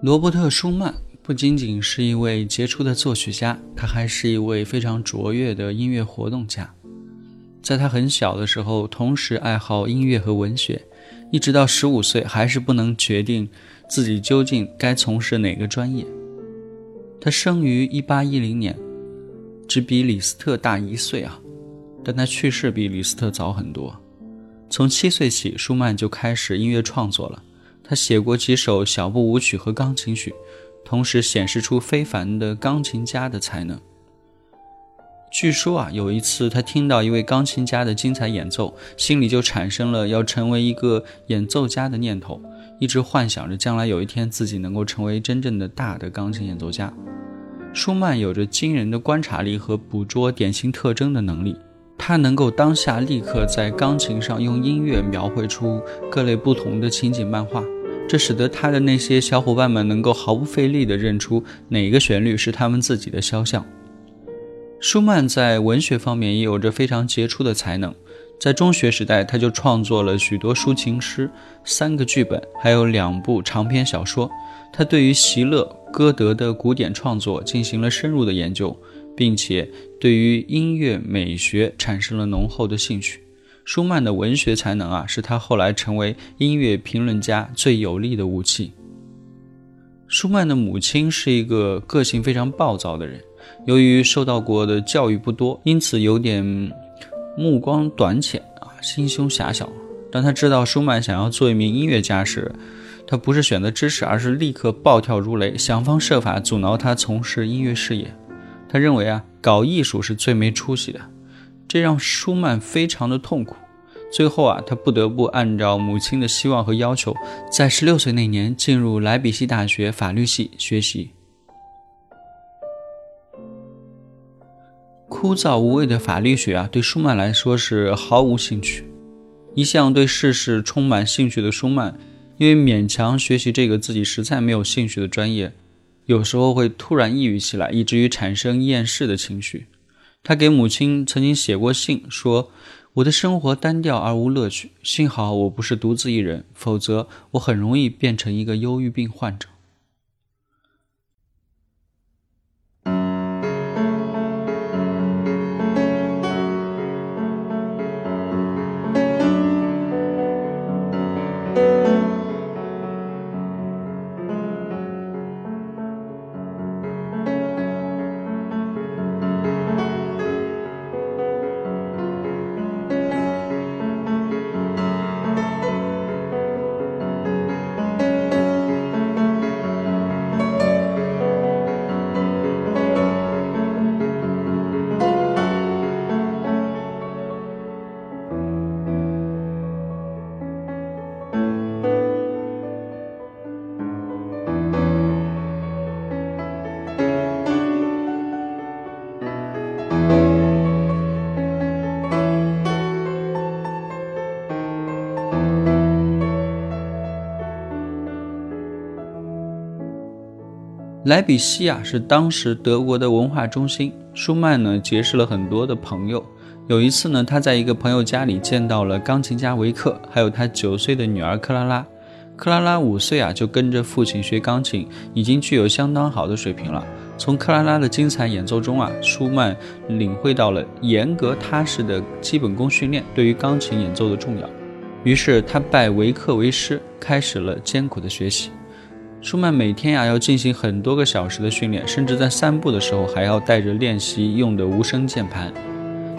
罗伯特·舒曼不仅仅是一位杰出的作曲家，他还是一位非常卓越的音乐活动家。在他很小的时候，同时爱好音乐和文学，一直到十五岁还是不能决定自己究竟该从事哪个专业。他生于一八一零年，只比李斯特大一岁啊，但他去世比李斯特早很多。从七岁起，舒曼就开始音乐创作了。他写过几首小步舞曲和钢琴曲，同时显示出非凡的钢琴家的才能。据说啊，有一次他听到一位钢琴家的精彩演奏，心里就产生了要成为一个演奏家的念头，一直幻想着将来有一天自己能够成为真正的大的钢琴演奏家。舒曼有着惊人的观察力和捕捉典型特征的能力。他能够当下立刻在钢琴上用音乐描绘出各类不同的情景漫画，这使得他的那些小伙伴们能够毫不费力地认出哪个旋律是他们自己的肖像。舒曼在文学方面也有着非常杰出的才能，在中学时代他就创作了许多抒情诗、三个剧本，还有两部长篇小说。他对于席勒、歌德的古典创作进行了深入的研究。并且对于音乐美学产生了浓厚的兴趣。舒曼的文学才能啊，是他后来成为音乐评论家最有力的武器。舒曼的母亲是一个个性非常暴躁的人，由于受到过的教育不多，因此有点目光短浅啊，心胸狭小。当他知道舒曼想要做一名音乐家时，他不是选择支持，而是立刻暴跳如雷，想方设法阻挠他从事音乐事业。他认为啊，搞艺术是最没出息的，这让舒曼非常的痛苦。最后啊，他不得不按照母亲的希望和要求，在十六岁那年进入莱比锡大学法律系学习。枯燥无味的法律学啊，对舒曼来说是毫无兴趣。一向对世事充满兴趣的舒曼，因为勉强学习这个自己实在没有兴趣的专业。有时候会突然抑郁起来，以至于产生厌世的情绪。他给母亲曾经写过信，说：“我的生活单调而无乐趣，幸好我不是独自一人，否则我很容易变成一个忧郁病患者。”莱比锡啊，是当时德国的文化中心。舒曼呢，结识了很多的朋友。有一次呢，他在一个朋友家里见到了钢琴家维克，还有他九岁的女儿克拉拉。克拉拉五岁啊，就跟着父亲学钢琴，已经具有相当好的水平了。从克拉拉的精彩演奏中啊，舒曼领会到了严格踏实的基本功训练对于钢琴演奏的重要。于是他拜维克为师，开始了艰苦的学习。舒曼每天呀要进行很多个小时的训练，甚至在散步的时候还要带着练习用的无声键盘。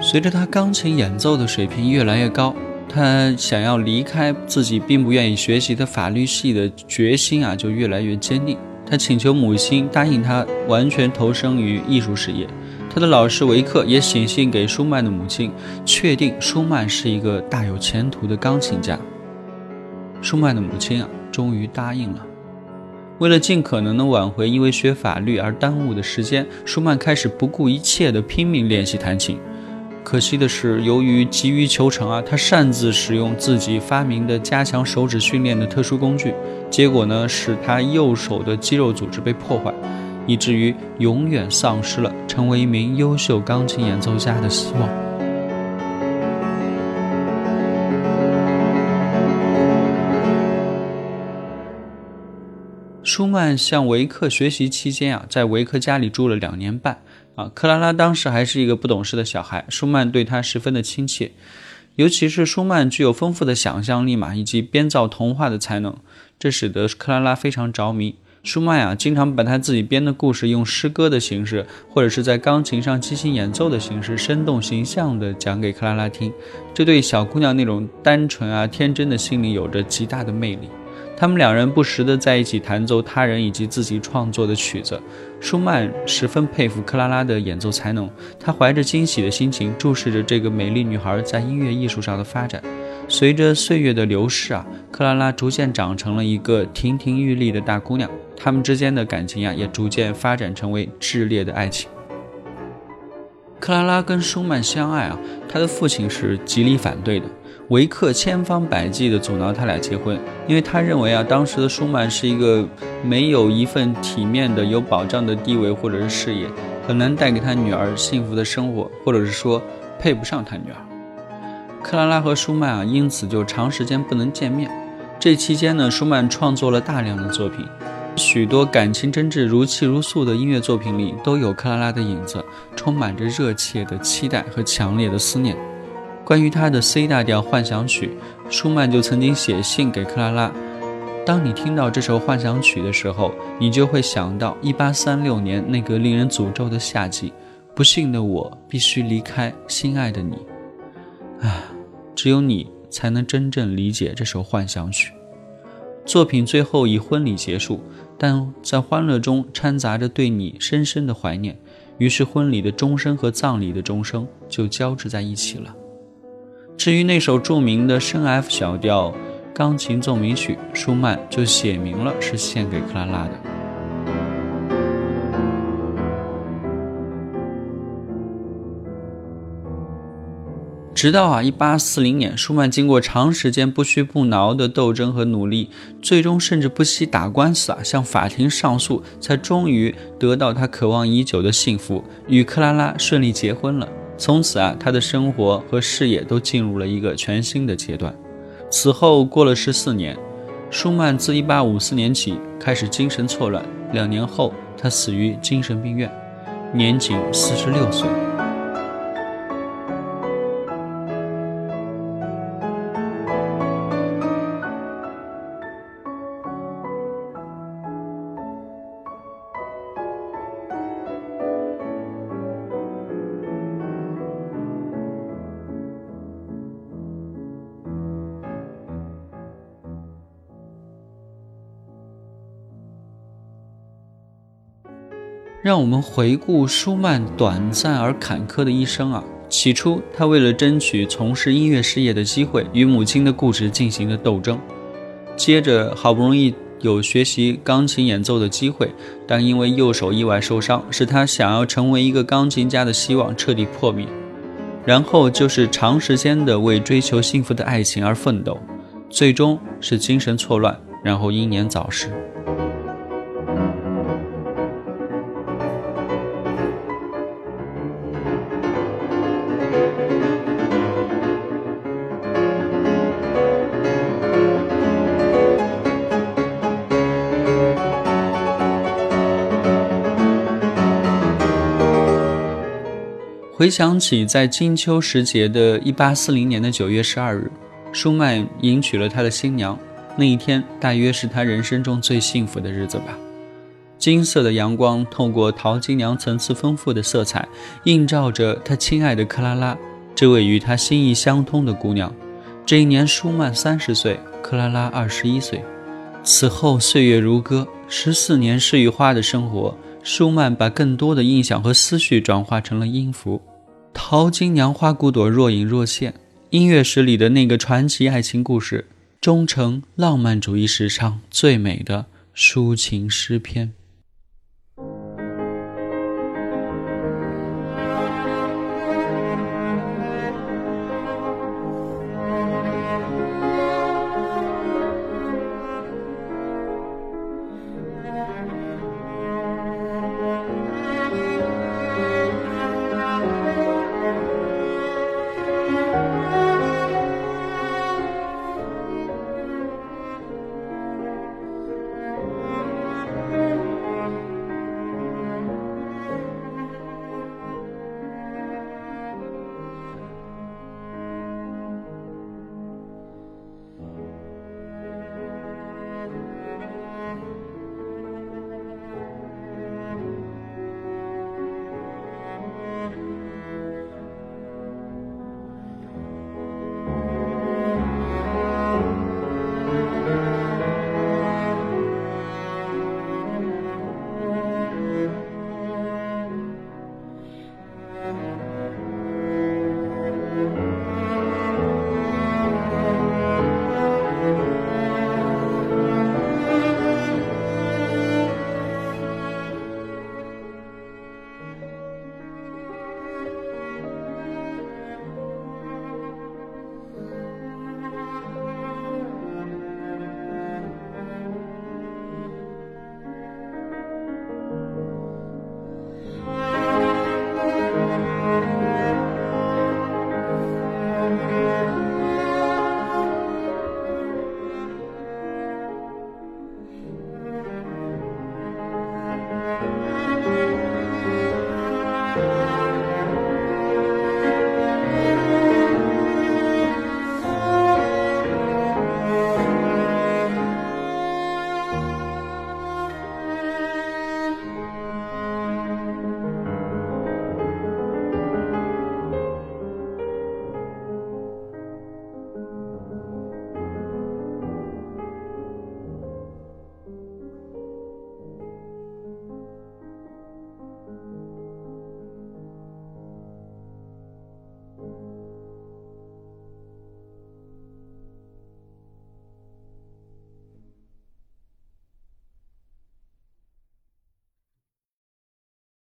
随着他钢琴演奏的水平越来越高，他想要离开自己并不愿意学习的法律系的决心啊就越来越坚定。他请求母亲答应他完全投身于艺术事业。他的老师维克也写信给舒曼的母亲，确定舒曼是一个大有前途的钢琴家。舒曼的母亲啊，终于答应了。为了尽可能的挽回因为学法律而耽误的时间，舒曼开始不顾一切的拼命练习弹琴。可惜的是，由于急于求成啊，他擅自使用自己发明的加强手指训练的特殊工具，结果呢，使他右手的肌肉组织被破坏。以至于永远丧失了成为一名优秀钢琴演奏家的希望。舒曼向维克学习期间啊，在维克家里住了两年半啊。克拉拉当时还是一个不懂事的小孩，舒曼对他十分的亲切，尤其是舒曼具有丰富的想象力嘛，以及编造童话的才能，这使得克拉拉非常着迷。舒曼啊，经常把他自己编的故事用诗歌的形式，或者是在钢琴上即兴演奏的形式，生动形象地讲给克拉拉听。这对小姑娘那种单纯啊、天真的心灵有着极大的魅力。他们两人不时地在一起弹奏他人以及自己创作的曲子。舒曼十分佩服克拉拉的演奏才能，他怀着惊喜的心情注视着这个美丽女孩在音乐艺术上的发展。随着岁月的流逝啊，克拉拉逐渐长成了一个亭亭玉立的大姑娘。他们之间的感情呀，也逐渐发展成为炽烈的爱情。克拉拉跟舒曼相爱啊，他的父亲是极力反对的。维克千方百计地阻挠他俩结婚，因为他认为啊，当时的舒曼是一个没有一份体面的、有保障的地位或者是事业，很难带给他女儿幸福的生活，或者是说配不上他女儿。克拉拉和舒曼啊，因此就长时间不能见面。这期间呢，舒曼创作了大量的作品。许多感情真挚、如泣如诉的音乐作品里都有克拉拉的影子，充满着热切的期待和强烈的思念。关于他的 C 大调幻想曲，舒曼就曾经写信给克拉拉：“当你听到这首幻想曲的时候，你就会想到1836年那个令人诅咒的夏季，不幸的我必须离开心爱的你。啊，只有你才能真正理解这首幻想曲。”作品最后以婚礼结束。但在欢乐中掺杂着对你深深的怀念，于是婚礼的钟声和葬礼的钟声就交织在一起了。至于那首著名的升 F 小调钢琴奏鸣曲，舒曼就写明了是献给克拉拉的。直到啊，一八四零年，舒曼经过长时间不屈不挠的斗争和努力，最终甚至不惜打官司啊，向法庭上诉，才终于得到他渴望已久的幸福，与克拉拉顺利结婚了。从此啊，他的生活和事业都进入了一个全新的阶段。此后过了十四年，舒曼自一八五四年起开始精神错乱，两年后他死于精神病院，年仅四十六岁。让我们回顾舒曼短暂而坎坷的一生啊。起初，他为了争取从事音乐事业的机会，与母亲的固执进行了斗争。接着，好不容易有学习钢琴演奏的机会，但因为右手意外受伤，使他想要成为一个钢琴家的希望彻底破灭。然后就是长时间的为追求幸福的爱情而奋斗，最终是精神错乱，然后英年早逝。回想起在金秋时节的1840年的9月12日，舒曼迎娶了他的新娘。那一天大约是他人生中最幸福的日子吧。金色的阳光透过陶金娘层次丰富的色彩，映照着他亲爱的克拉拉，这位与他心意相通的姑娘。这一年，舒曼三十岁，克拉拉二十一岁。此后，岁月如歌，十四年诗与花的生活，舒曼把更多的印象和思绪转化成了音符。淘金娘花骨朵若隐若现，音乐史里的那个传奇爱情故事，终成浪漫主义史上最美的抒情诗篇。